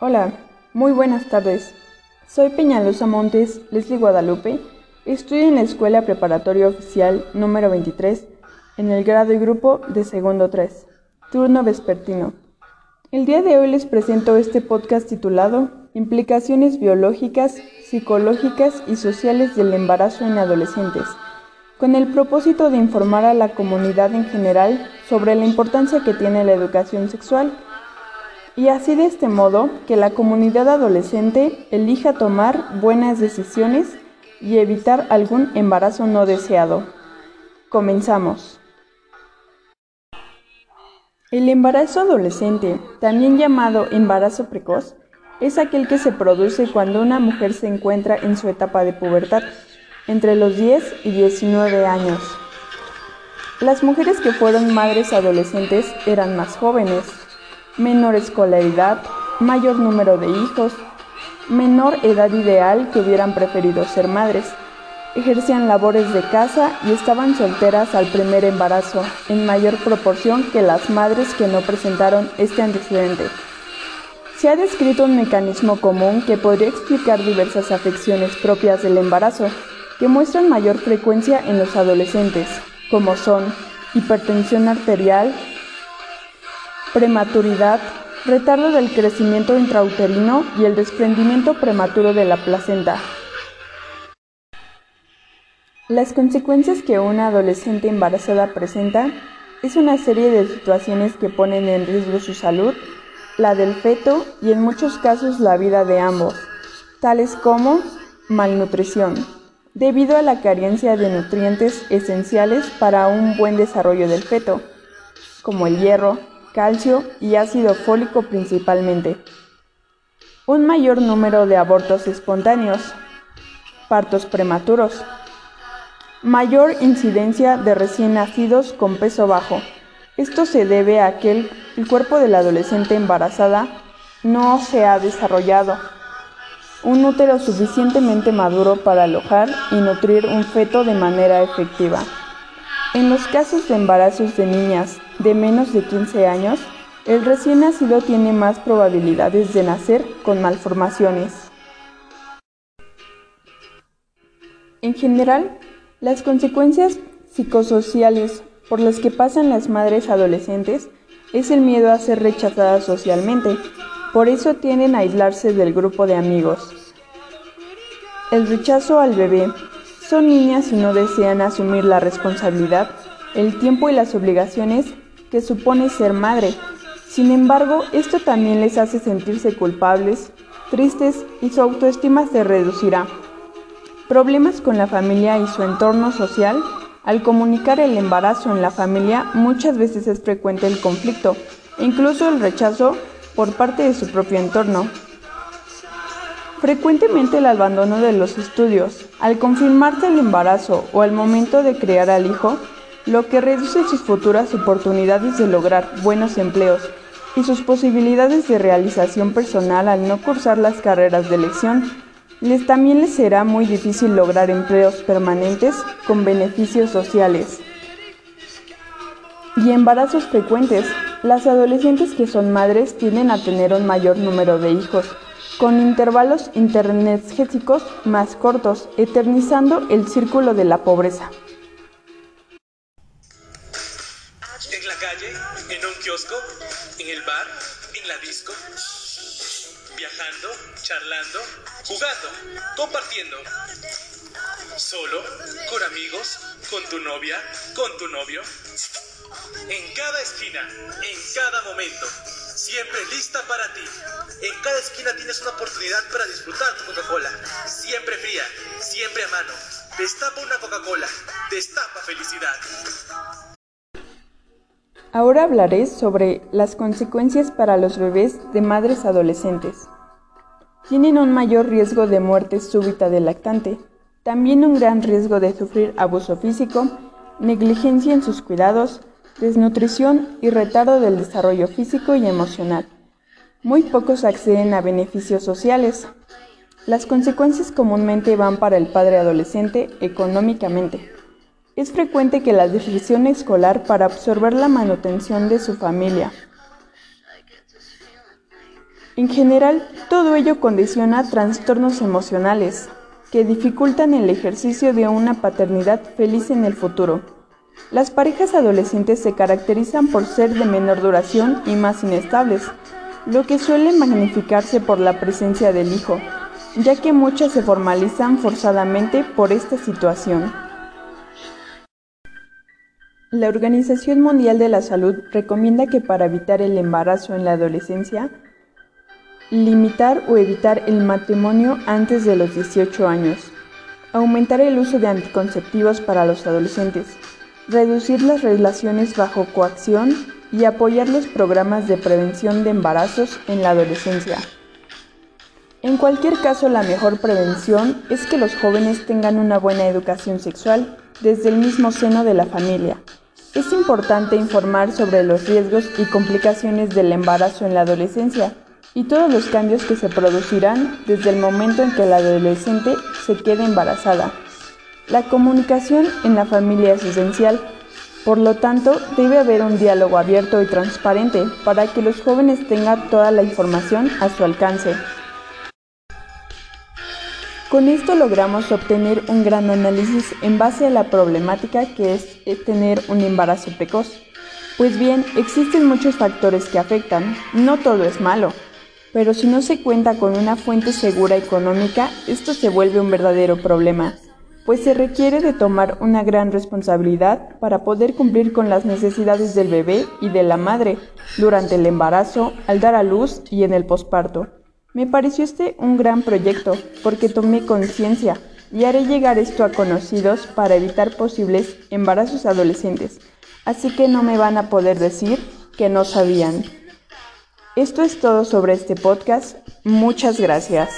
Hola, muy buenas tardes. Soy Peñalosa Montes, Leslie Guadalupe. Estudio en la Escuela Preparatoria Oficial número 23, en el grado y grupo de segundo 3, turno vespertino. El día de hoy les presento este podcast titulado Implicaciones biológicas, psicológicas y sociales del embarazo en adolescentes con el propósito de informar a la comunidad en general sobre la importancia que tiene la educación sexual y así de este modo que la comunidad adolescente elija tomar buenas decisiones y evitar algún embarazo no deseado. Comenzamos. El embarazo adolescente, también llamado embarazo precoz, es aquel que se produce cuando una mujer se encuentra en su etapa de pubertad entre los 10 y 19 años. Las mujeres que fueron madres adolescentes eran más jóvenes, menor escolaridad, mayor número de hijos, menor edad ideal que hubieran preferido ser madres, ejercían labores de casa y estaban solteras al primer embarazo, en mayor proporción que las madres que no presentaron este antecedente. Se ha descrito un mecanismo común que podría explicar diversas afecciones propias del embarazo, que muestran mayor frecuencia en los adolescentes, como son hipertensión arterial, prematuridad, retardo del crecimiento intrauterino y el desprendimiento prematuro de la placenta. Las consecuencias que una adolescente embarazada presenta es una serie de situaciones que ponen en riesgo su salud, la del feto y en muchos casos la vida de ambos, tales como malnutrición, debido a la carencia de nutrientes esenciales para un buen desarrollo del feto, como el hierro, calcio y ácido fólico principalmente. Un mayor número de abortos espontáneos, partos prematuros, mayor incidencia de recién nacidos con peso bajo. Esto se debe a que el, cuerpo de la adolescente embarazada no se ha desarrollado un útero suficientemente maduro para alojar y nutrir un feto de manera efectiva. En los casos de embarazos de niñas de menos de 15 años, el recién nacido tiene más probabilidades de nacer con malformaciones. En general, las consecuencias psicosociales por las que pasan las madres adolescentes es el miedo a ser rechazadas socialmente, por eso tienden a aislarse del grupo de amigos. El rechazo al bebé. Son niñas y no desean asumir la responsabilidad, el tiempo y las obligaciones que supone ser madre. Sin embargo, esto también les hace sentirse culpables, tristes y su autoestima se reducirá. Problemas con la familia y su entorno social. Al comunicar el embarazo en la familia muchas veces es frecuente el conflicto, incluso el rechazo por parte de su propio entorno. Frecuentemente el abandono de los estudios, al confirmarse el embarazo o al momento de criar al hijo, lo que reduce sus futuras oportunidades de lograr buenos empleos y sus posibilidades de realización personal al no cursar las carreras de elección. Les también les será muy difícil lograr empleos permanentes con beneficios sociales. Y embarazos frecuentes, las adolescentes que son madres tienden a tener un mayor número de hijos, con intervalos internergéticos más cortos, eternizando el círculo de la pobreza. En la calle, en un kiosco, en el bar, en la disco, viajando, charlando, jugando, compartiendo. Solo, con amigos, con tu novia, con tu novio en cada esquina, en cada momento, siempre lista para ti. En cada esquina tienes una oportunidad para disfrutar tu Coca-Cola, siempre fría, siempre a mano. Destapa una Coca-Cola, destapa felicidad. Ahora hablaré sobre las consecuencias para los bebés de madres adolescentes. Tienen un mayor riesgo de muerte súbita del lactante, también un gran riesgo de sufrir abuso físico, negligencia en sus cuidados, desnutrición y retardo del desarrollo físico y emocional. Muy pocos acceden a beneficios sociales. Las consecuencias comúnmente van para el padre adolescente económicamente. Es frecuente que la decisión escolar para absorber la manutención de su familia En general, todo ello condiciona trastornos emocionales que dificultan el ejercicio de una paternidad feliz en el futuro. Las parejas adolescentes se caracterizan por ser de menor duración y más inestables, lo que suele magnificarse por la presencia del hijo, ya que muchas se formalizan forzadamente por esta situación. La Organización Mundial de la Salud recomienda que para evitar el embarazo en la adolescencia, limitar o evitar el matrimonio antes de los 18 años, aumentar el uso de anticonceptivos para los adolescentes, reducir las relaciones bajo coacción y apoyar los programas de prevención de embarazos en la adolescencia. En cualquier caso, la mejor prevención es que los jóvenes tengan una buena educación sexual desde el mismo seno de la familia. Es importante informar sobre los riesgos y complicaciones del embarazo en la adolescencia y todos los cambios que se producirán desde el momento en que la adolescente se quede embarazada. La comunicación en la familia es esencial, por lo tanto debe haber un diálogo abierto y transparente para que los jóvenes tengan toda la información a su alcance. Con esto logramos obtener un gran análisis en base a la problemática que es tener un embarazo precoz. Pues bien, existen muchos factores que afectan, no todo es malo, pero si no se cuenta con una fuente segura económica, esto se vuelve un verdadero problema, pues se requiere de tomar una gran responsabilidad para poder cumplir con las necesidades del bebé y de la madre durante el embarazo, al dar a luz y en el posparto. Me pareció este un gran proyecto porque tomé conciencia y haré llegar esto a conocidos para evitar posibles embarazos adolescentes, así que no me van a poder decir que no sabían. Esto es todo sobre este podcast. Muchas gracias.